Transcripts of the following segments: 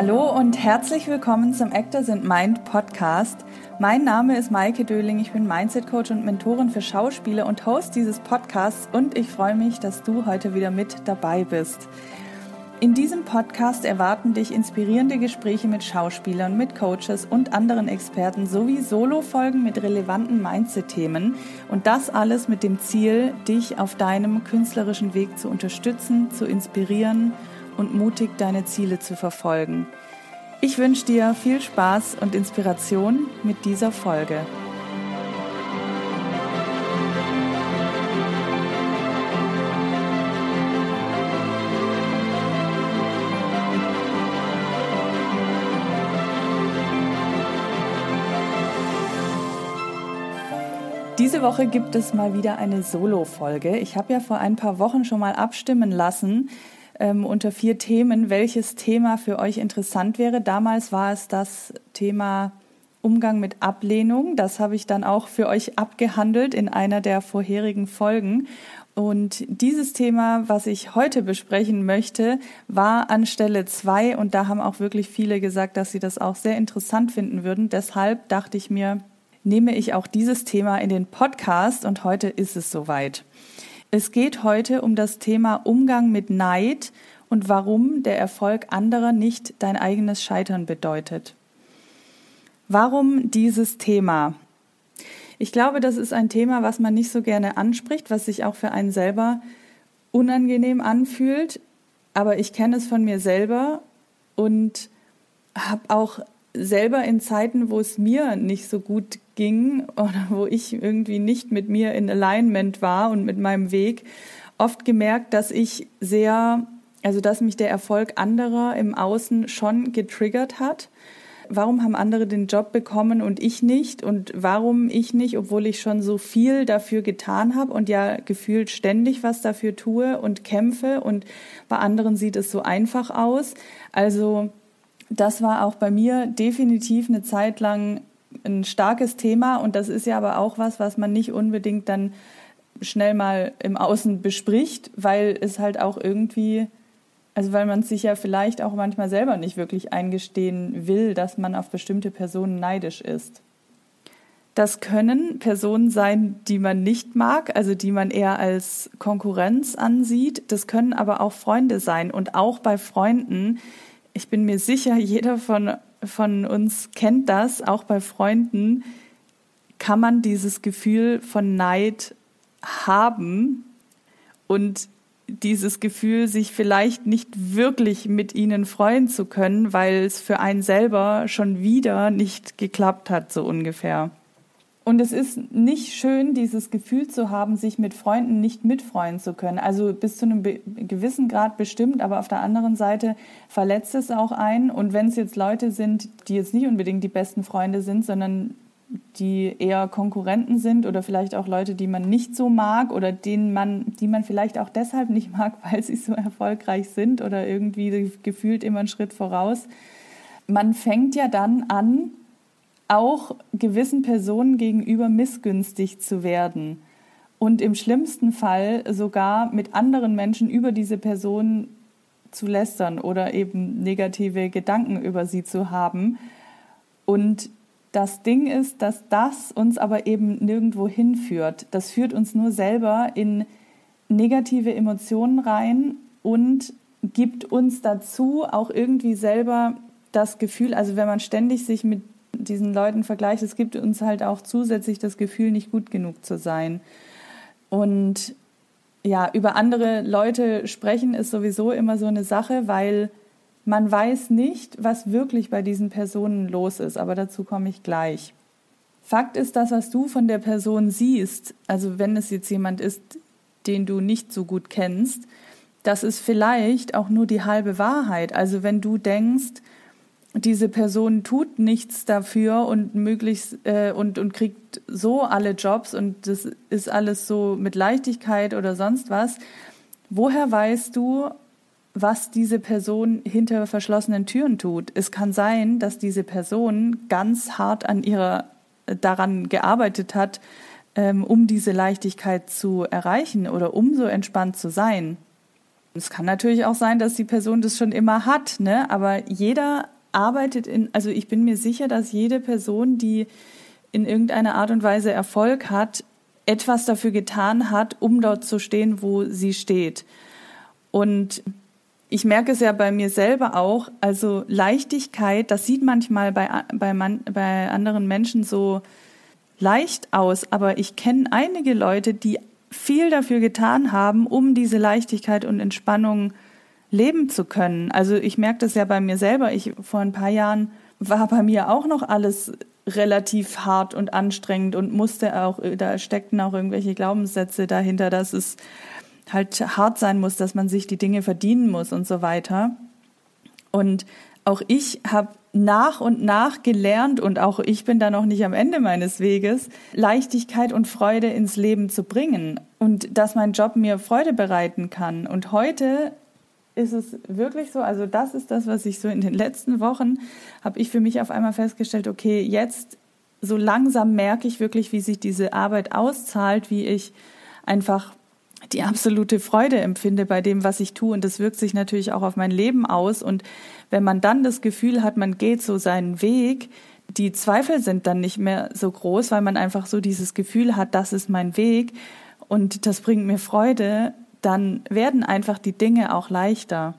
Hallo und herzlich willkommen zum Actors and Mind Podcast. Mein Name ist Maike Döling, ich bin Mindset Coach und Mentorin für Schauspieler und Host dieses Podcasts und ich freue mich, dass du heute wieder mit dabei bist. In diesem Podcast erwarten dich inspirierende Gespräche mit Schauspielern, mit Coaches und anderen Experten sowie Solo-Folgen mit relevanten Mindset-Themen und das alles mit dem Ziel, dich auf deinem künstlerischen Weg zu unterstützen, zu inspirieren und mutig deine Ziele zu verfolgen. Ich wünsche dir viel Spaß und Inspiration mit dieser Folge. Diese Woche gibt es mal wieder eine Solo-Folge. Ich habe ja vor ein paar Wochen schon mal abstimmen lassen ähm, unter vier Themen, welches Thema für euch interessant wäre. Damals war es das Thema Umgang mit Ablehnung. Das habe ich dann auch für euch abgehandelt in einer der vorherigen Folgen. Und dieses Thema, was ich heute besprechen möchte, war an Stelle zwei. Und da haben auch wirklich viele gesagt, dass sie das auch sehr interessant finden würden. Deshalb dachte ich mir, nehme ich auch dieses Thema in den Podcast und heute ist es soweit. Es geht heute um das Thema Umgang mit Neid und warum der Erfolg anderer nicht dein eigenes Scheitern bedeutet. Warum dieses Thema? Ich glaube, das ist ein Thema, was man nicht so gerne anspricht, was sich auch für einen selber unangenehm anfühlt. Aber ich kenne es von mir selber und habe auch selber in Zeiten, wo es mir nicht so gut ging oder wo ich irgendwie nicht mit mir in Alignment war und mit meinem Weg, oft gemerkt, dass ich sehr, also dass mich der Erfolg anderer im Außen schon getriggert hat. Warum haben andere den Job bekommen und ich nicht? Und warum ich nicht, obwohl ich schon so viel dafür getan habe und ja gefühlt ständig was dafür tue und kämpfe und bei anderen sieht es so einfach aus. Also das war auch bei mir definitiv eine Zeit lang ein starkes Thema und das ist ja aber auch was, was man nicht unbedingt dann schnell mal im Außen bespricht, weil es halt auch irgendwie, also weil man sich ja vielleicht auch manchmal selber nicht wirklich eingestehen will, dass man auf bestimmte Personen neidisch ist. Das können Personen sein, die man nicht mag, also die man eher als Konkurrenz ansieht. Das können aber auch Freunde sein. Und auch bei Freunden ich bin mir sicher, jeder von, von uns kennt das, auch bei Freunden kann man dieses Gefühl von Neid haben und dieses Gefühl, sich vielleicht nicht wirklich mit ihnen freuen zu können, weil es für einen selber schon wieder nicht geklappt hat, so ungefähr. Und es ist nicht schön, dieses Gefühl zu haben, sich mit Freunden nicht mitfreuen zu können. Also bis zu einem gewissen Grad bestimmt, aber auf der anderen Seite verletzt es auch einen. Und wenn es jetzt Leute sind, die jetzt nicht unbedingt die besten Freunde sind, sondern die eher Konkurrenten sind oder vielleicht auch Leute, die man nicht so mag oder denen man, die man vielleicht auch deshalb nicht mag, weil sie so erfolgreich sind oder irgendwie gefühlt immer einen Schritt voraus. Man fängt ja dann an, auch gewissen Personen gegenüber missgünstig zu werden und im schlimmsten Fall sogar mit anderen Menschen über diese Person zu lästern oder eben negative Gedanken über sie zu haben. Und das Ding ist, dass das uns aber eben nirgendwo hinführt. Das führt uns nur selber in negative Emotionen rein und gibt uns dazu auch irgendwie selber das Gefühl, also wenn man ständig sich mit diesen Leuten vergleicht, es gibt uns halt auch zusätzlich das Gefühl, nicht gut genug zu sein. Und ja, über andere Leute sprechen ist sowieso immer so eine Sache, weil man weiß nicht, was wirklich bei diesen Personen los ist, aber dazu komme ich gleich. Fakt ist, das, was du von der Person siehst, also wenn es jetzt jemand ist, den du nicht so gut kennst, das ist vielleicht auch nur die halbe Wahrheit. Also wenn du denkst, diese Person tut nichts dafür und möglichst äh, und, und kriegt so alle Jobs und das ist alles so mit Leichtigkeit oder sonst was. Woher weißt du, was diese Person hinter verschlossenen Türen tut? Es kann sein, dass diese Person ganz hart an ihrer daran gearbeitet hat, ähm, um diese Leichtigkeit zu erreichen oder um so entspannt zu sein. Es kann natürlich auch sein, dass die Person das schon immer hat, ne? Aber jeder arbeitet in, also ich bin mir sicher, dass jede Person, die in irgendeiner Art und Weise Erfolg hat, etwas dafür getan hat, um dort zu stehen, wo sie steht. Und ich merke es ja bei mir selber auch, also Leichtigkeit, das sieht manchmal bei, bei, man, bei anderen Menschen so leicht aus, aber ich kenne einige Leute, die viel dafür getan haben, um diese Leichtigkeit und Entspannung leben zu können. Also ich merke das ja bei mir selber. Ich vor ein paar Jahren war bei mir auch noch alles relativ hart und anstrengend und musste auch, da steckten auch irgendwelche Glaubenssätze dahinter, dass es halt hart sein muss, dass man sich die Dinge verdienen muss und so weiter. Und auch ich habe nach und nach gelernt und auch ich bin da noch nicht am Ende meines Weges, Leichtigkeit und Freude ins Leben zu bringen und dass mein Job mir Freude bereiten kann. Und heute ist es wirklich so, also das ist das, was ich so in den letzten Wochen habe ich für mich auf einmal festgestellt, okay, jetzt so langsam merke ich wirklich, wie sich diese Arbeit auszahlt, wie ich einfach die absolute Freude empfinde bei dem, was ich tue. Und das wirkt sich natürlich auch auf mein Leben aus. Und wenn man dann das Gefühl hat, man geht so seinen Weg, die Zweifel sind dann nicht mehr so groß, weil man einfach so dieses Gefühl hat, das ist mein Weg und das bringt mir Freude, dann werden einfach die Dinge auch leichter.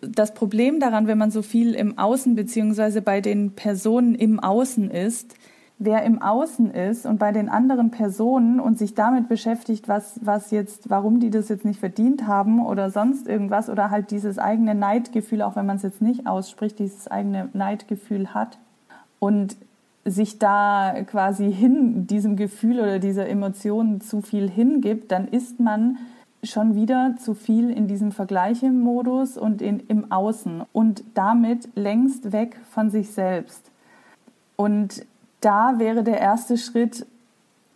Das Problem daran, wenn man so viel im Außen beziehungsweise bei den Personen im Außen ist, wer im Außen ist und bei den anderen Personen und sich damit beschäftigt, was, was jetzt, warum die das jetzt nicht verdient haben oder sonst irgendwas oder halt dieses eigene Neidgefühl, auch wenn man es jetzt nicht ausspricht, dieses eigene Neidgefühl hat und sich da quasi hin diesem Gefühl oder dieser Emotion zu viel hingibt, dann ist man schon wieder zu viel in diesem Vergleichemodus und in, im Außen und damit längst weg von sich selbst. Und da wäre der erste Schritt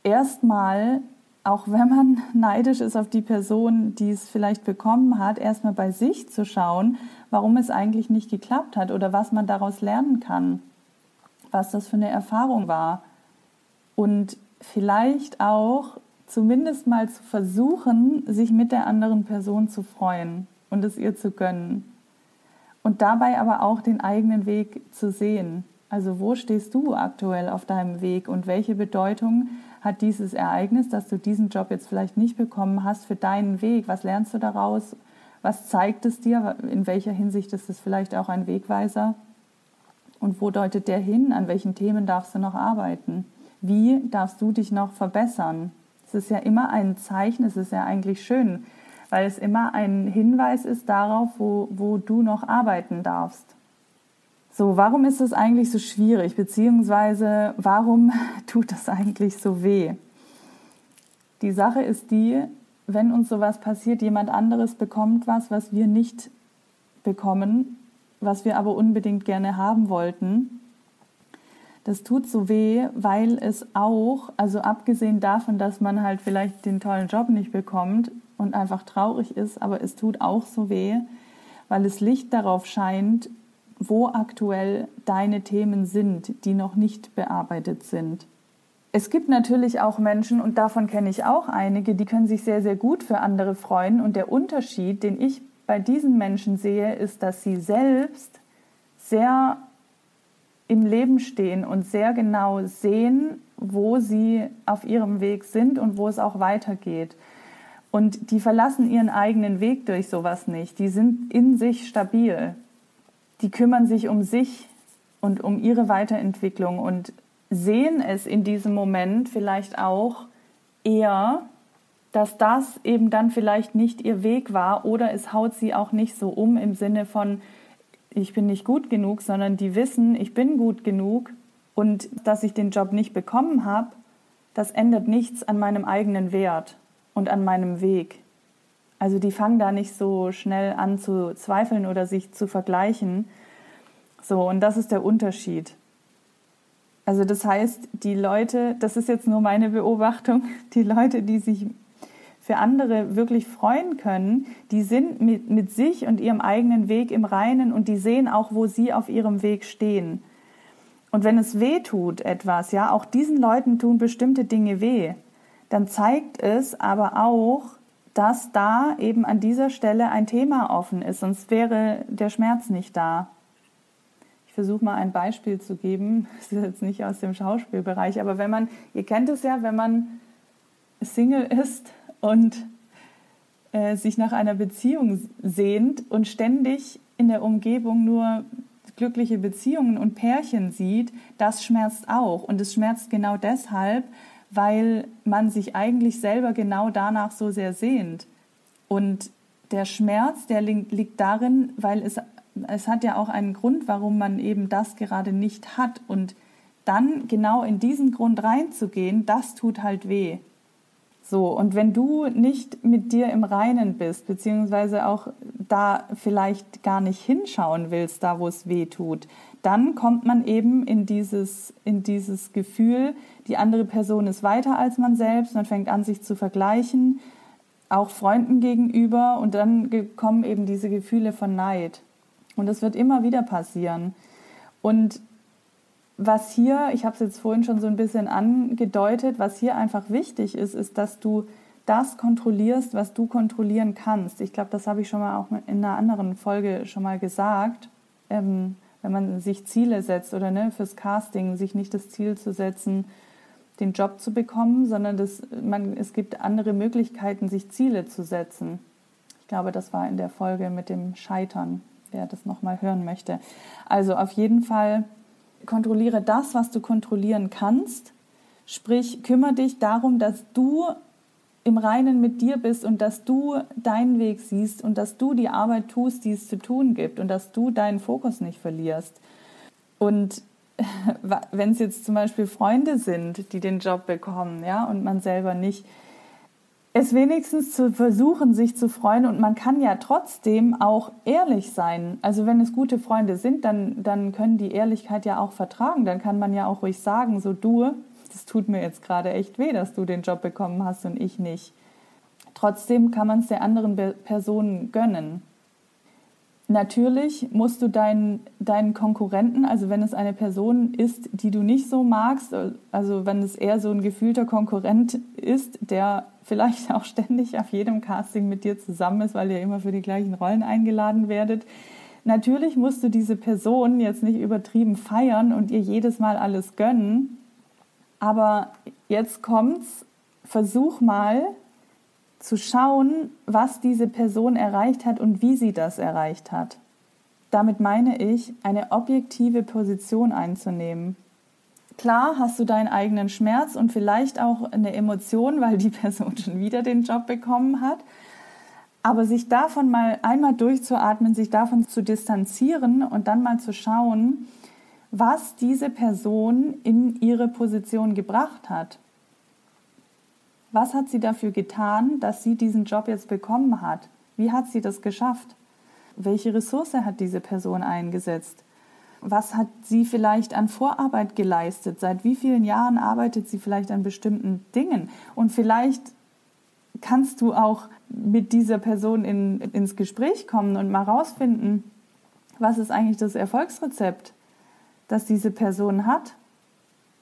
erstmal, auch wenn man neidisch ist auf die Person, die es vielleicht bekommen hat, erstmal bei sich zu schauen, warum es eigentlich nicht geklappt hat oder was man daraus lernen kann, was das für eine Erfahrung war. Und vielleicht auch zumindest mal zu versuchen, sich mit der anderen Person zu freuen und es ihr zu gönnen. Und dabei aber auch den eigenen Weg zu sehen. Also wo stehst du aktuell auf deinem Weg und welche Bedeutung hat dieses Ereignis, dass du diesen Job jetzt vielleicht nicht bekommen hast, für deinen Weg? Was lernst du daraus? Was zeigt es dir? In welcher Hinsicht ist es vielleicht auch ein Wegweiser? Und wo deutet der hin? An welchen Themen darfst du noch arbeiten? Wie darfst du dich noch verbessern? Es ist ja immer ein Zeichen, es ist ja eigentlich schön, weil es immer ein Hinweis ist darauf, wo, wo du noch arbeiten darfst. So, warum ist das eigentlich so schwierig, beziehungsweise warum tut das eigentlich so weh? Die Sache ist die, wenn uns sowas passiert, jemand anderes bekommt was, was wir nicht bekommen, was wir aber unbedingt gerne haben wollten. Das tut so weh, weil es auch, also abgesehen davon, dass man halt vielleicht den tollen Job nicht bekommt und einfach traurig ist, aber es tut auch so weh, weil es Licht darauf scheint, wo aktuell deine Themen sind, die noch nicht bearbeitet sind. Es gibt natürlich auch Menschen, und davon kenne ich auch einige, die können sich sehr, sehr gut für andere freuen. Und der Unterschied, den ich bei diesen Menschen sehe, ist, dass sie selbst sehr im Leben stehen und sehr genau sehen, wo sie auf ihrem Weg sind und wo es auch weitergeht. Und die verlassen ihren eigenen Weg durch sowas nicht. Die sind in sich stabil die kümmern sich um sich und um ihre Weiterentwicklung und sehen es in diesem Moment vielleicht auch eher, dass das eben dann vielleicht nicht ihr Weg war oder es haut sie auch nicht so um im Sinne von, ich bin nicht gut genug, sondern die wissen, ich bin gut genug und dass ich den Job nicht bekommen habe, das ändert nichts an meinem eigenen Wert und an meinem Weg. Also die fangen da nicht so schnell an zu zweifeln oder sich zu vergleichen. So, und das ist der Unterschied. Also das heißt, die Leute, das ist jetzt nur meine Beobachtung, die Leute, die sich für andere wirklich freuen können, die sind mit, mit sich und ihrem eigenen Weg im Reinen und die sehen auch, wo sie auf ihrem Weg stehen. Und wenn es weh tut etwas, ja, auch diesen Leuten tun bestimmte Dinge weh, dann zeigt es aber auch, dass da eben an dieser Stelle ein Thema offen ist, sonst wäre der Schmerz nicht da. Ich versuche mal ein Beispiel zu geben. Das ist jetzt nicht aus dem Schauspielbereich, aber wenn man, ihr kennt es ja, wenn man Single ist und äh, sich nach einer Beziehung sehnt und ständig in der Umgebung nur glückliche Beziehungen und Pärchen sieht, das schmerzt auch. Und es schmerzt genau deshalb, weil man sich eigentlich selber genau danach so sehr sehnt. Und der Schmerz, der liegt darin, weil es, es hat ja auch einen Grund, warum man eben das gerade nicht hat. Und dann genau in diesen Grund reinzugehen, das tut halt weh. So, und wenn du nicht mit dir im Reinen bist, beziehungsweise auch da vielleicht gar nicht hinschauen willst, da wo es weh tut, dann kommt man eben in dieses, in dieses Gefühl, die andere Person ist weiter als man selbst, man fängt an, sich zu vergleichen, auch Freunden gegenüber, und dann kommen eben diese Gefühle von Neid. Und das wird immer wieder passieren. Und was hier, ich habe es jetzt vorhin schon so ein bisschen angedeutet, was hier einfach wichtig ist, ist, dass du das kontrollierst, was du kontrollieren kannst. Ich glaube, das habe ich schon mal auch in einer anderen Folge schon mal gesagt. Ähm, wenn man sich Ziele setzt oder ne, fürs Casting, sich nicht das Ziel zu setzen, den Job zu bekommen, sondern das, man, es gibt andere Möglichkeiten, sich Ziele zu setzen. Ich glaube, das war in der Folge mit dem Scheitern, wer das nochmal hören möchte. Also auf jeden Fall kontrolliere das, was du kontrollieren kannst. Sprich, kümmere dich darum, dass du im Reinen mit dir bist und dass du deinen Weg siehst und dass du die Arbeit tust, die es zu tun gibt und dass du deinen Fokus nicht verlierst. Und wenn es jetzt zum Beispiel Freunde sind, die den Job bekommen, ja, und man selber nicht, es wenigstens zu versuchen, sich zu freuen und man kann ja trotzdem auch ehrlich sein. Also wenn es gute Freunde sind, dann, dann können die Ehrlichkeit ja auch vertragen. Dann kann man ja auch ruhig sagen, so du, das tut mir jetzt gerade echt weh, dass du den Job bekommen hast und ich nicht. Trotzdem kann man es der anderen Person gönnen. Natürlich musst du deinen, deinen Konkurrenten, also wenn es eine Person ist, die du nicht so magst, also wenn es eher so ein gefühlter Konkurrent ist, der vielleicht auch ständig auf jedem Casting mit dir zusammen ist, weil ihr immer für die gleichen Rollen eingeladen werdet. Natürlich musst du diese Person jetzt nicht übertrieben feiern und ihr jedes Mal alles gönnen, aber jetzt kommt's, versuch mal zu schauen, was diese Person erreicht hat und wie sie das erreicht hat. Damit meine ich, eine objektive Position einzunehmen. Klar hast du deinen eigenen Schmerz und vielleicht auch eine Emotion, weil die Person schon wieder den Job bekommen hat. Aber sich davon mal einmal durchzuatmen, sich davon zu distanzieren und dann mal zu schauen, was diese Person in ihre Position gebracht hat. Was hat sie dafür getan, dass sie diesen Job jetzt bekommen hat? Wie hat sie das geschafft? Welche Ressource hat diese Person eingesetzt? Was hat sie vielleicht an Vorarbeit geleistet? Seit wie vielen Jahren arbeitet sie vielleicht an bestimmten Dingen? Und vielleicht kannst du auch mit dieser Person in, ins Gespräch kommen und mal rausfinden, was ist eigentlich das Erfolgsrezept, das diese Person hat?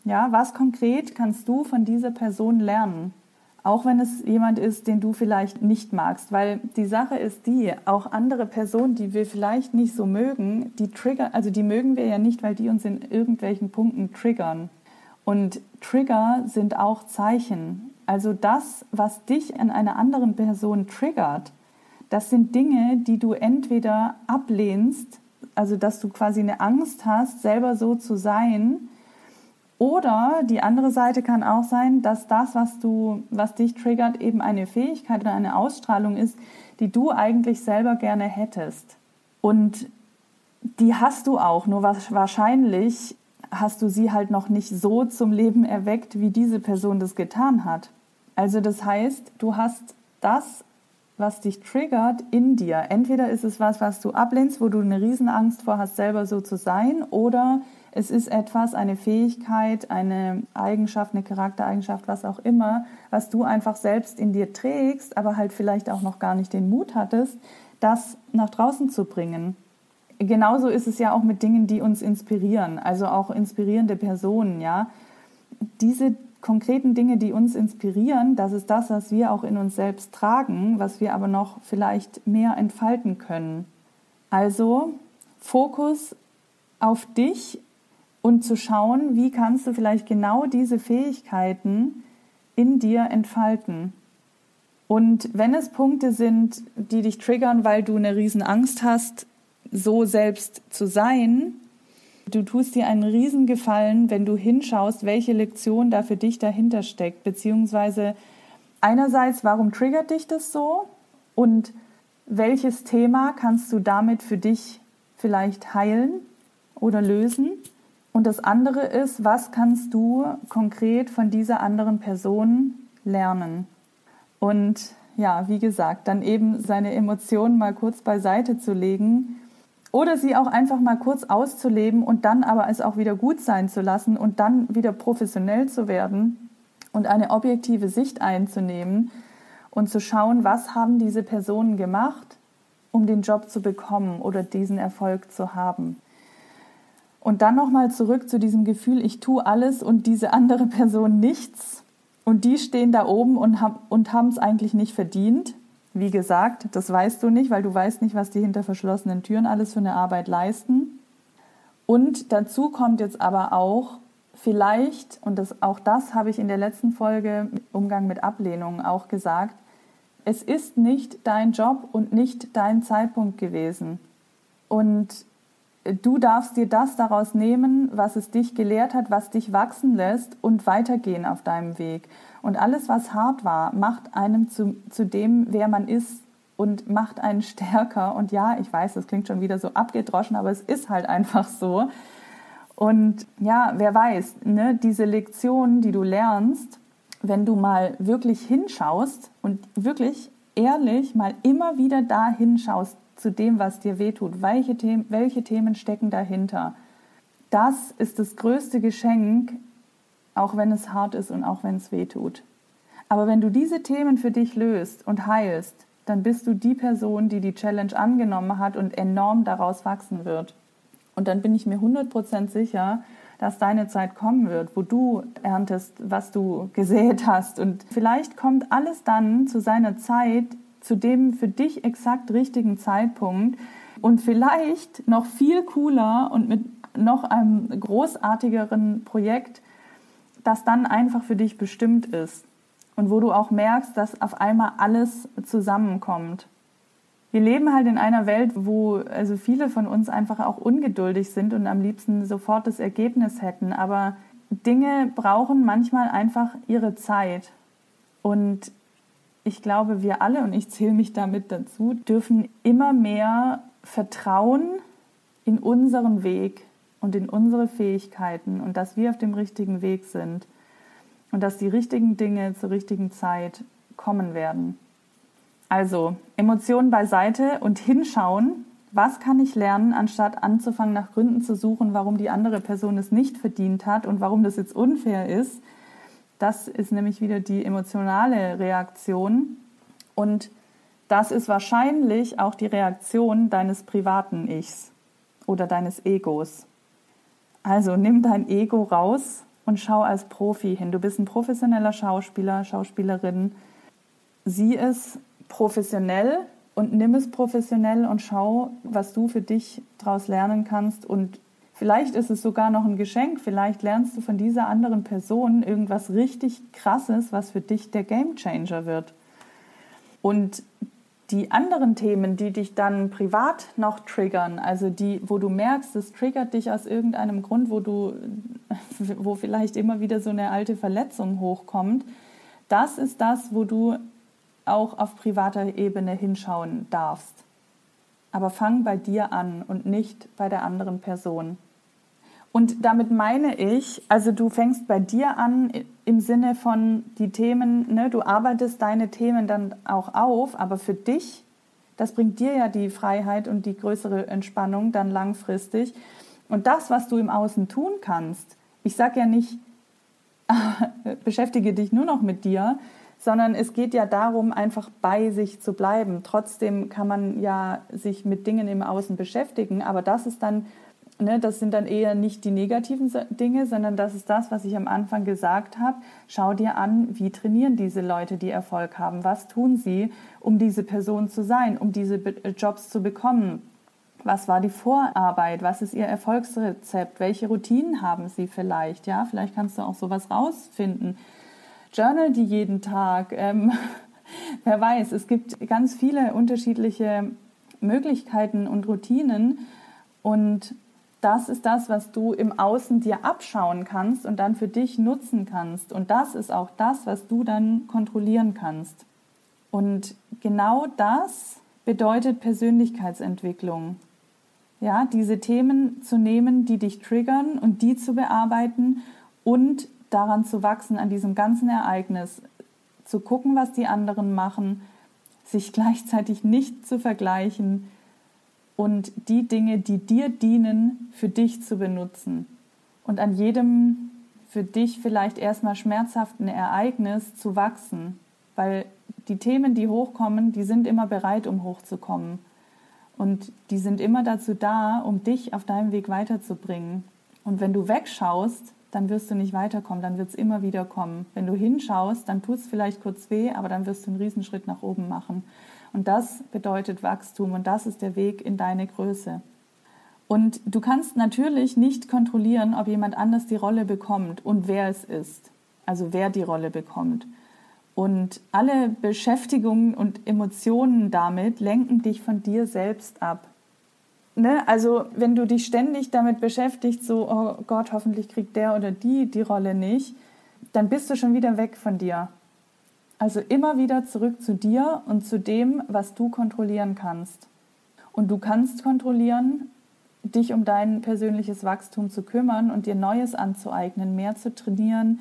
Ja, was konkret kannst du von dieser Person lernen? Auch wenn es jemand ist, den du vielleicht nicht magst, weil die Sache ist die, auch andere Personen, die wir vielleicht nicht so mögen, die triggern, also die mögen wir ja nicht, weil die uns in irgendwelchen Punkten triggern. Und Trigger sind auch Zeichen. Also das, was dich an einer anderen Person triggert, das sind Dinge, die du entweder ablehnst, also dass du quasi eine Angst hast, selber so zu sein, oder die andere Seite kann auch sein, dass das, was du, was dich triggert, eben eine Fähigkeit oder eine Ausstrahlung ist, die du eigentlich selber gerne hättest. Und die hast du auch, nur wahrscheinlich hast du sie halt noch nicht so zum Leben erweckt, wie diese Person das getan hat. Also das heißt, du hast das, was dich triggert, in dir. Entweder ist es was, was du ablehnst, wo du eine Riesenangst vor hast, selber so zu sein, oder es ist etwas, eine Fähigkeit, eine Eigenschaft, eine Charaktereigenschaft, was auch immer, was du einfach selbst in dir trägst, aber halt vielleicht auch noch gar nicht den Mut hattest, das nach draußen zu bringen. Genauso ist es ja auch mit Dingen, die uns inspirieren, also auch inspirierende Personen, ja. Diese konkreten Dinge, die uns inspirieren, das ist das, was wir auch in uns selbst tragen, was wir aber noch vielleicht mehr entfalten können. Also Fokus auf dich und zu schauen, wie kannst du vielleicht genau diese Fähigkeiten in dir entfalten. Und wenn es Punkte sind, die dich triggern, weil du eine riesen Angst hast, so selbst zu sein, du tust dir einen Riesengefallen, wenn du hinschaust, welche Lektion da für dich dahinter steckt, beziehungsweise einerseits, warum triggert dich das so und welches Thema kannst du damit für dich vielleicht heilen oder lösen? Und das andere ist, was kannst du konkret von dieser anderen Person lernen? Und ja, wie gesagt, dann eben seine Emotionen mal kurz beiseite zu legen oder sie auch einfach mal kurz auszuleben und dann aber es auch wieder gut sein zu lassen und dann wieder professionell zu werden und eine objektive Sicht einzunehmen und zu schauen, was haben diese Personen gemacht, um den Job zu bekommen oder diesen Erfolg zu haben. Und dann nochmal zurück zu diesem Gefühl, ich tue alles und diese andere Person nichts und die stehen da oben und haben es eigentlich nicht verdient. Wie gesagt, das weißt du nicht, weil du weißt nicht, was die hinter verschlossenen Türen alles für eine Arbeit leisten. Und dazu kommt jetzt aber auch vielleicht, und das, auch das habe ich in der letzten Folge Umgang mit Ablehnung auch gesagt, es ist nicht dein Job und nicht dein Zeitpunkt gewesen. Und du darfst dir das daraus nehmen, was es dich gelehrt hat, was dich wachsen lässt und weitergehen auf deinem Weg. Und alles, was hart war, macht einem zu, zu dem, wer man ist und macht einen stärker. Und ja, ich weiß, das klingt schon wieder so abgedroschen, aber es ist halt einfach so. Und ja, wer weiß, ne, diese Lektionen, die du lernst, wenn du mal wirklich hinschaust und wirklich ehrlich mal immer wieder da hinschaust, zu dem, was dir wehtut. Welche Themen, welche Themen stecken dahinter? Das ist das größte Geschenk, auch wenn es hart ist und auch wenn es wehtut. Aber wenn du diese Themen für dich löst und heilst, dann bist du die Person, die die Challenge angenommen hat und enorm daraus wachsen wird. Und dann bin ich mir 100% sicher, dass deine Zeit kommen wird, wo du erntest, was du gesät hast. Und vielleicht kommt alles dann zu seiner Zeit zu dem für dich exakt richtigen Zeitpunkt und vielleicht noch viel cooler und mit noch einem großartigeren Projekt, das dann einfach für dich bestimmt ist und wo du auch merkst, dass auf einmal alles zusammenkommt. Wir leben halt in einer Welt, wo also viele von uns einfach auch ungeduldig sind und am liebsten sofort das Ergebnis hätten, aber Dinge brauchen manchmal einfach ihre Zeit. Und ich glaube, wir alle, und ich zähle mich damit dazu, dürfen immer mehr vertrauen in unseren Weg und in unsere Fähigkeiten und dass wir auf dem richtigen Weg sind und dass die richtigen Dinge zur richtigen Zeit kommen werden. Also Emotionen beiseite und hinschauen, was kann ich lernen, anstatt anzufangen nach Gründen zu suchen, warum die andere Person es nicht verdient hat und warum das jetzt unfair ist das ist nämlich wieder die emotionale Reaktion und das ist wahrscheinlich auch die Reaktion deines privaten Ichs oder deines Egos. Also nimm dein Ego raus und schau als Profi hin. Du bist ein professioneller Schauspieler, Schauspielerin. Sieh es professionell und nimm es professionell und schau, was du für dich daraus lernen kannst und Vielleicht ist es sogar noch ein Geschenk, vielleicht lernst du von dieser anderen Person irgendwas richtig Krasses, was für dich der Gamechanger wird. Und die anderen Themen, die dich dann privat noch triggern, also die, wo du merkst, es triggert dich aus irgendeinem Grund, wo du, wo vielleicht immer wieder so eine alte Verletzung hochkommt, das ist das, wo du auch auf privater Ebene hinschauen darfst. Aber fang bei dir an und nicht bei der anderen Person. Und damit meine ich, also du fängst bei dir an im Sinne von die Themen, ne, du arbeitest deine Themen dann auch auf, aber für dich, das bringt dir ja die Freiheit und die größere Entspannung dann langfristig. Und das, was du im Außen tun kannst, ich sage ja nicht, beschäftige dich nur noch mit dir, sondern es geht ja darum, einfach bei sich zu bleiben. Trotzdem kann man ja sich mit Dingen im Außen beschäftigen, aber das ist dann ne, das sind dann eher nicht die negativen Dinge, sondern das ist das, was ich am Anfang gesagt habe. Schau dir an, wie trainieren diese Leute, die Erfolg haben? Was tun sie, um diese Person zu sein, um diese Jobs zu bekommen? Was war die Vorarbeit? Was ist ihr Erfolgsrezept? Welche Routinen haben sie vielleicht? Ja, vielleicht kannst du auch sowas rausfinden. Journal die jeden Tag. Ähm, wer weiß, es gibt ganz viele unterschiedliche Möglichkeiten und Routinen und das ist das, was du im Außen dir abschauen kannst und dann für dich nutzen kannst. Und das ist auch das, was du dann kontrollieren kannst. Und genau das bedeutet Persönlichkeitsentwicklung. Ja, diese Themen zu nehmen, die dich triggern und die zu bearbeiten und daran zu wachsen, an diesem ganzen Ereignis, zu gucken, was die anderen machen, sich gleichzeitig nicht zu vergleichen und die Dinge, die dir dienen, für dich zu benutzen. Und an jedem für dich vielleicht erstmal schmerzhaften Ereignis zu wachsen, weil die Themen, die hochkommen, die sind immer bereit, um hochzukommen. Und die sind immer dazu da, um dich auf deinem Weg weiterzubringen. Und wenn du wegschaust, dann wirst du nicht weiterkommen, dann wird es immer wieder kommen. Wenn du hinschaust, dann tut es vielleicht kurz weh, aber dann wirst du einen Riesenschritt nach oben machen. Und das bedeutet Wachstum und das ist der Weg in deine Größe. Und du kannst natürlich nicht kontrollieren, ob jemand anders die Rolle bekommt und wer es ist. Also wer die Rolle bekommt. Und alle Beschäftigungen und Emotionen damit lenken dich von dir selbst ab. Ne? Also wenn du dich ständig damit beschäftigst, so, oh Gott, hoffentlich kriegt der oder die die Rolle nicht, dann bist du schon wieder weg von dir. Also immer wieder zurück zu dir und zu dem, was du kontrollieren kannst. Und du kannst kontrollieren, dich um dein persönliches Wachstum zu kümmern und dir Neues anzueignen, mehr zu trainieren,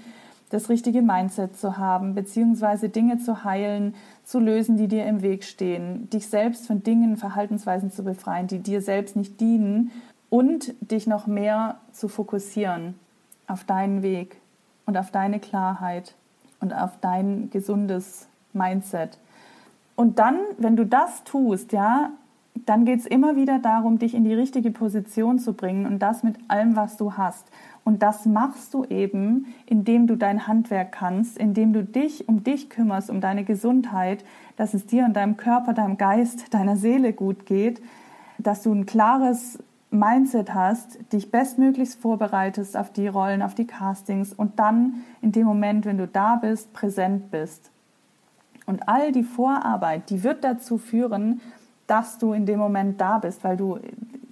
das richtige Mindset zu haben, beziehungsweise Dinge zu heilen, zu lösen, die dir im Weg stehen, dich selbst von Dingen, Verhaltensweisen zu befreien, die dir selbst nicht dienen und dich noch mehr zu fokussieren auf deinen Weg und auf deine Klarheit und auf dein gesundes Mindset. Und dann, wenn du das tust, ja, dann geht es immer wieder darum, dich in die richtige Position zu bringen und das mit allem, was du hast. Und das machst du eben, indem du dein Handwerk kannst, indem du dich um dich kümmerst, um deine Gesundheit, dass es dir und deinem Körper, deinem Geist, deiner Seele gut geht, dass du ein klares Mindset hast, dich bestmöglichst vorbereitest auf die Rollen, auf die Castings und dann in dem Moment, wenn du da bist, präsent bist. Und all die Vorarbeit, die wird dazu führen, dass du in dem Moment da bist, weil du,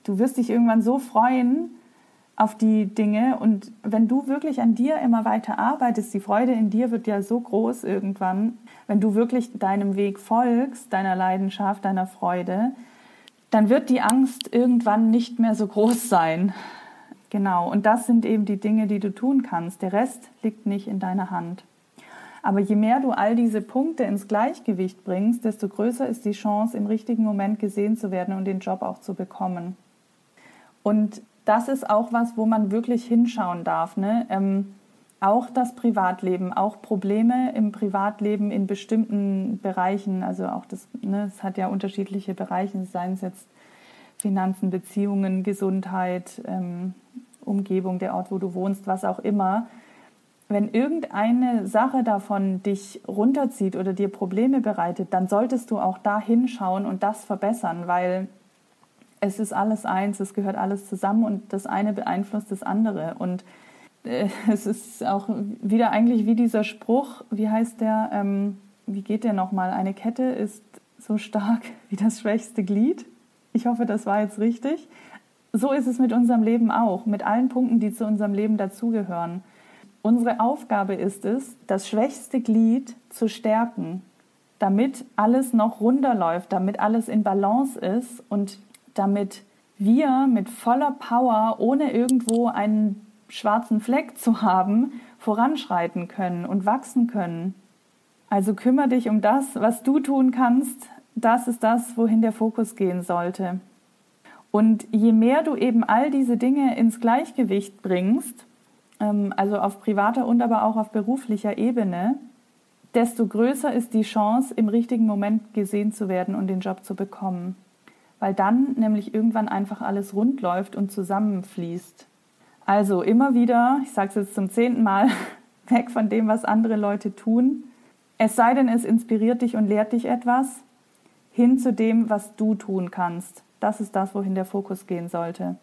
du wirst dich irgendwann so freuen auf die Dinge und wenn du wirklich an dir immer weiter arbeitest, die Freude in dir wird ja so groß irgendwann, wenn du wirklich deinem Weg folgst, deiner Leidenschaft, deiner Freude, dann wird die Angst irgendwann nicht mehr so groß sein. Genau, und das sind eben die Dinge, die du tun kannst. Der Rest liegt nicht in deiner Hand. Aber je mehr du all diese Punkte ins Gleichgewicht bringst, desto größer ist die Chance, im richtigen Moment gesehen zu werden und den Job auch zu bekommen. Und das ist auch was, wo man wirklich hinschauen darf. Ne? Ähm, auch das Privatleben, auch Probleme im Privatleben in bestimmten Bereichen, also auch das, ne, es hat ja unterschiedliche Bereiche, seien es jetzt Finanzen, Beziehungen, Gesundheit, ähm, Umgebung, der Ort, wo du wohnst, was auch immer. Wenn irgendeine Sache davon dich runterzieht oder dir Probleme bereitet, dann solltest du auch da hinschauen und das verbessern, weil es ist alles eins, es gehört alles zusammen und das eine beeinflusst das andere. Und es ist auch wieder eigentlich wie dieser Spruch, wie heißt der, ähm, wie geht der nochmal? Eine Kette ist so stark wie das schwächste Glied. Ich hoffe, das war jetzt richtig. So ist es mit unserem Leben auch, mit allen Punkten, die zu unserem Leben dazugehören. Unsere Aufgabe ist es, das schwächste Glied zu stärken, damit alles noch runterläuft, damit alles in Balance ist und damit wir mit voller Power, ohne irgendwo einen schwarzen Fleck zu haben, voranschreiten können und wachsen können. Also kümmere dich um das, was du tun kannst. Das ist das, wohin der Fokus gehen sollte. Und je mehr du eben all diese Dinge ins Gleichgewicht bringst, ähm, also auf privater und aber auch auf beruflicher Ebene, desto größer ist die Chance, im richtigen Moment gesehen zu werden und den Job zu bekommen. weil dann nämlich irgendwann einfach alles rund läuft und zusammenfließt. Also immer wieder, ich sage es jetzt zum zehnten Mal, weg von dem, was andere Leute tun. Es sei denn, es inspiriert dich und lehrt dich etwas, hin zu dem, was du tun kannst. Das ist das, wohin der Fokus gehen sollte.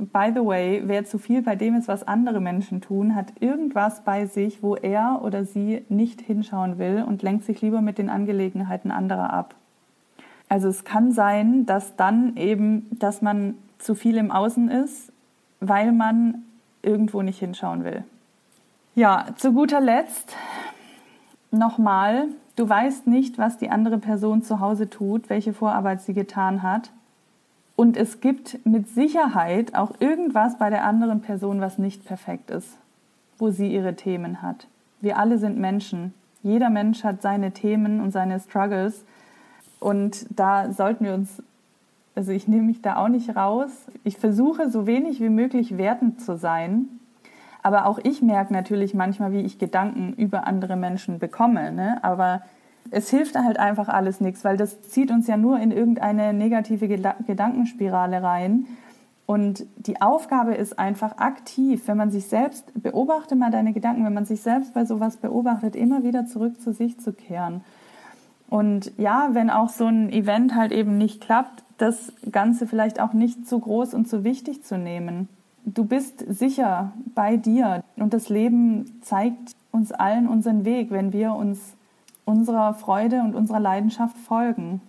By the way, wer zu viel bei dem ist, was andere Menschen tun, hat irgendwas bei sich, wo er oder sie nicht hinschauen will und lenkt sich lieber mit den Angelegenheiten anderer ab. Also es kann sein, dass dann eben, dass man zu viel im Außen ist, weil man irgendwo nicht hinschauen will. Ja, zu guter Letzt nochmal, du weißt nicht, was die andere Person zu Hause tut, welche Vorarbeit sie getan hat. Und es gibt mit Sicherheit auch irgendwas bei der anderen Person, was nicht perfekt ist, wo sie ihre Themen hat. Wir alle sind Menschen. Jeder Mensch hat seine Themen und seine Struggles. Und da sollten wir uns, also ich nehme mich da auch nicht raus. Ich versuche so wenig wie möglich wertend zu sein. Aber auch ich merke natürlich manchmal, wie ich Gedanken über andere Menschen bekomme. Ne? Aber es hilft halt einfach alles nichts, weil das zieht uns ja nur in irgendeine negative Gedankenspirale rein. Und die Aufgabe ist einfach aktiv, wenn man sich selbst, beobachte mal deine Gedanken, wenn man sich selbst bei sowas beobachtet, immer wieder zurück zu sich zu kehren. Und ja, wenn auch so ein Event halt eben nicht klappt, das Ganze vielleicht auch nicht zu groß und zu wichtig zu nehmen. Du bist sicher bei dir und das Leben zeigt uns allen unseren Weg, wenn wir uns unserer Freude und unserer Leidenschaft folgen.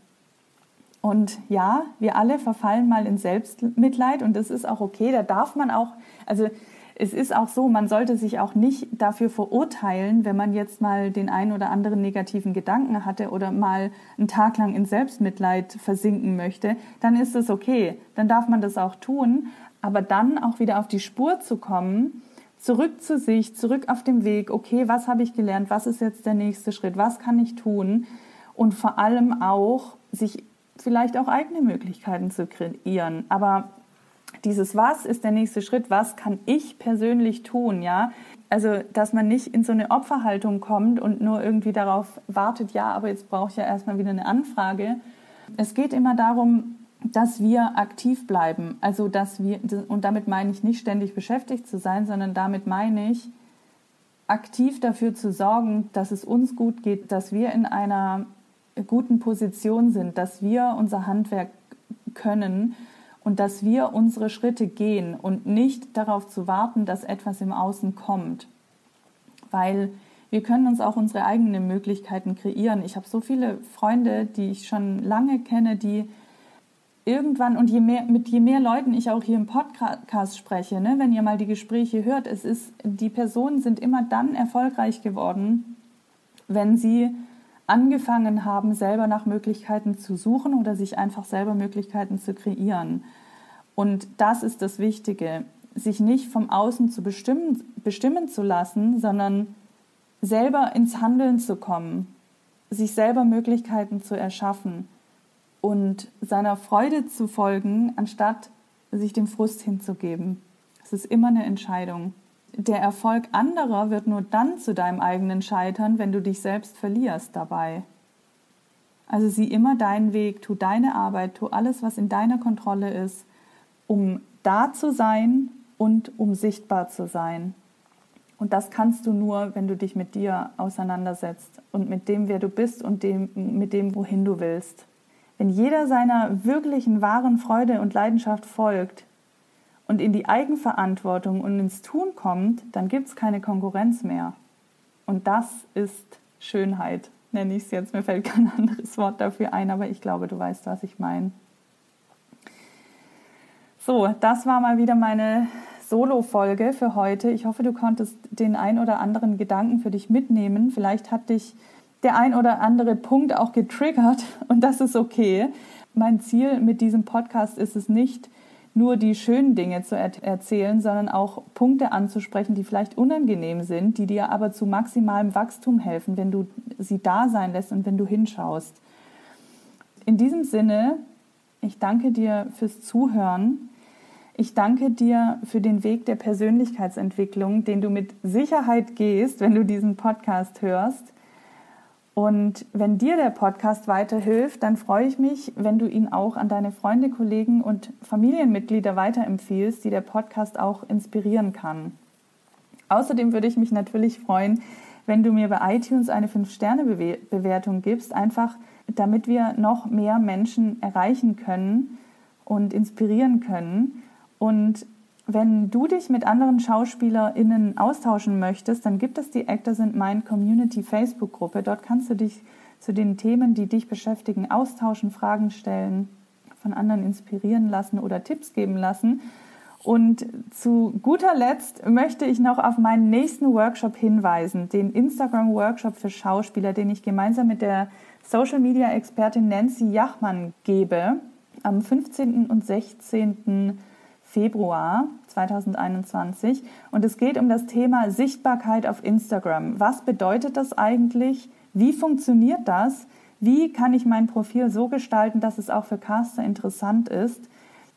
Und ja, wir alle verfallen mal in Selbstmitleid und das ist auch okay. Da darf man auch, also es ist auch so, man sollte sich auch nicht dafür verurteilen, wenn man jetzt mal den einen oder anderen negativen Gedanken hatte oder mal einen Tag lang in Selbstmitleid versinken möchte, dann ist es okay. Dann darf man das auch tun. Aber dann auch wieder auf die Spur zu kommen zurück zu sich, zurück auf dem Weg, okay, was habe ich gelernt, was ist jetzt der nächste Schritt, was kann ich tun und vor allem auch sich vielleicht auch eigene Möglichkeiten zu kreieren. Aber dieses Was ist der nächste Schritt, was kann ich persönlich tun, ja? Also, dass man nicht in so eine Opferhaltung kommt und nur irgendwie darauf wartet, ja, aber jetzt brauche ich ja erstmal wieder eine Anfrage. Es geht immer darum, dass wir aktiv bleiben. Also, dass wir, und damit meine ich nicht ständig beschäftigt zu sein, sondern damit meine ich, aktiv dafür zu sorgen, dass es uns gut geht, dass wir in einer guten Position sind, dass wir unser Handwerk können und dass wir unsere Schritte gehen und nicht darauf zu warten, dass etwas im Außen kommt. Weil wir können uns auch unsere eigenen Möglichkeiten kreieren. Ich habe so viele Freunde, die ich schon lange kenne, die irgendwann und je mehr, mit je mehr Leuten ich auch hier im Podcast spreche, ne, wenn ihr mal die Gespräche hört, es ist, die Personen sind immer dann erfolgreich geworden, wenn sie angefangen haben, selber nach Möglichkeiten zu suchen oder sich einfach selber Möglichkeiten zu kreieren. Und das ist das Wichtige, sich nicht vom Außen zu bestimmen, bestimmen zu lassen, sondern selber ins Handeln zu kommen, sich selber Möglichkeiten zu erschaffen und seiner Freude zu folgen, anstatt sich dem Frust hinzugeben. Es ist immer eine Entscheidung. Der Erfolg anderer wird nur dann zu deinem eigenen Scheitern, wenn du dich selbst verlierst dabei. Also sieh immer deinen Weg, tu deine Arbeit, tu alles, was in deiner Kontrolle ist, um da zu sein und um sichtbar zu sein. Und das kannst du nur, wenn du dich mit dir auseinandersetzt und mit dem, wer du bist und dem, mit dem, wohin du willst. Wenn jeder seiner wirklichen wahren Freude und Leidenschaft folgt und in die Eigenverantwortung und ins Tun kommt, dann gibt es keine Konkurrenz mehr. Und das ist Schönheit, nenne ich es jetzt. Mir fällt kein anderes Wort dafür ein, aber ich glaube, du weißt, was ich meine. So, das war mal wieder meine Solo-Folge für heute. Ich hoffe, du konntest den ein oder anderen Gedanken für dich mitnehmen. Vielleicht hat dich der ein oder andere Punkt auch getriggert und das ist okay. Mein Ziel mit diesem Podcast ist es nicht, nur die schönen Dinge zu er erzählen, sondern auch Punkte anzusprechen, die vielleicht unangenehm sind, die dir aber zu maximalem Wachstum helfen, wenn du sie da sein lässt und wenn du hinschaust. In diesem Sinne, ich danke dir fürs Zuhören. Ich danke dir für den Weg der Persönlichkeitsentwicklung, den du mit Sicherheit gehst, wenn du diesen Podcast hörst. Und wenn dir der Podcast weiterhilft, dann freue ich mich, wenn du ihn auch an deine Freunde, Kollegen und Familienmitglieder weiterempfiehlst, die der Podcast auch inspirieren kann. Außerdem würde ich mich natürlich freuen, wenn du mir bei iTunes eine 5-Sterne-Bewertung gibst, einfach damit wir noch mehr Menschen erreichen können und inspirieren können. Und wenn du dich mit anderen SchauspielerInnen austauschen möchtest, dann gibt es die Actors in Mind Community Facebook-Gruppe. Dort kannst du dich zu den Themen, die dich beschäftigen, austauschen, Fragen stellen, von anderen inspirieren lassen oder Tipps geben lassen. Und zu guter Letzt möchte ich noch auf meinen nächsten Workshop hinweisen, den Instagram-Workshop für Schauspieler, den ich gemeinsam mit der Social-Media-Expertin Nancy Jachmann gebe am 15. und 16. Februar 2021. Und es geht um das Thema Sichtbarkeit auf Instagram. Was bedeutet das eigentlich? Wie funktioniert das? Wie kann ich mein Profil so gestalten, dass es auch für Caster interessant ist?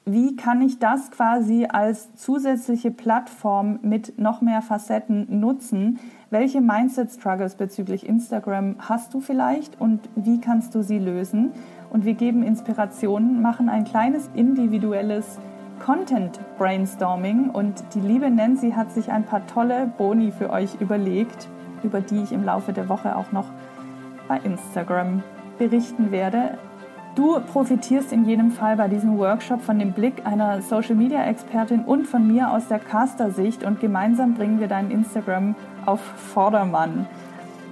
Wie kann ich das quasi als zusätzliche Plattform mit noch mehr Facetten nutzen? Welche Mindset-Struggles bezüglich Instagram hast du vielleicht und wie kannst du sie lösen? Und wir geben Inspirationen, machen ein kleines individuelles Content Brainstorming und die liebe Nancy hat sich ein paar tolle Boni für euch überlegt, über die ich im Laufe der Woche auch noch bei Instagram berichten werde. Du profitierst in jedem Fall bei diesem Workshop von dem Blick einer Social Media Expertin und von mir aus der Caster-Sicht und gemeinsam bringen wir dein Instagram auf Vordermann.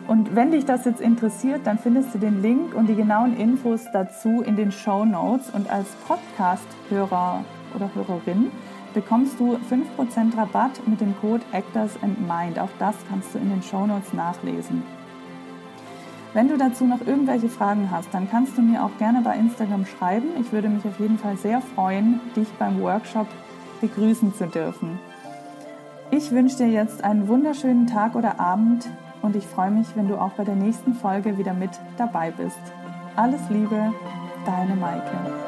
Und wenn dich das jetzt interessiert, dann findest du den Link und die genauen Infos dazu in den Show Notes. Und als Podcast-Hörer oder Hörerin bekommst du 5% Rabatt mit dem Code Actors and Mind. Auch das kannst du in den Show Notes nachlesen. Wenn du dazu noch irgendwelche Fragen hast, dann kannst du mir auch gerne bei Instagram schreiben. Ich würde mich auf jeden Fall sehr freuen, dich beim Workshop begrüßen zu dürfen. Ich wünsche dir jetzt einen wunderschönen Tag oder Abend und ich freue mich, wenn du auch bei der nächsten Folge wieder mit dabei bist. Alles Liebe, deine Maike.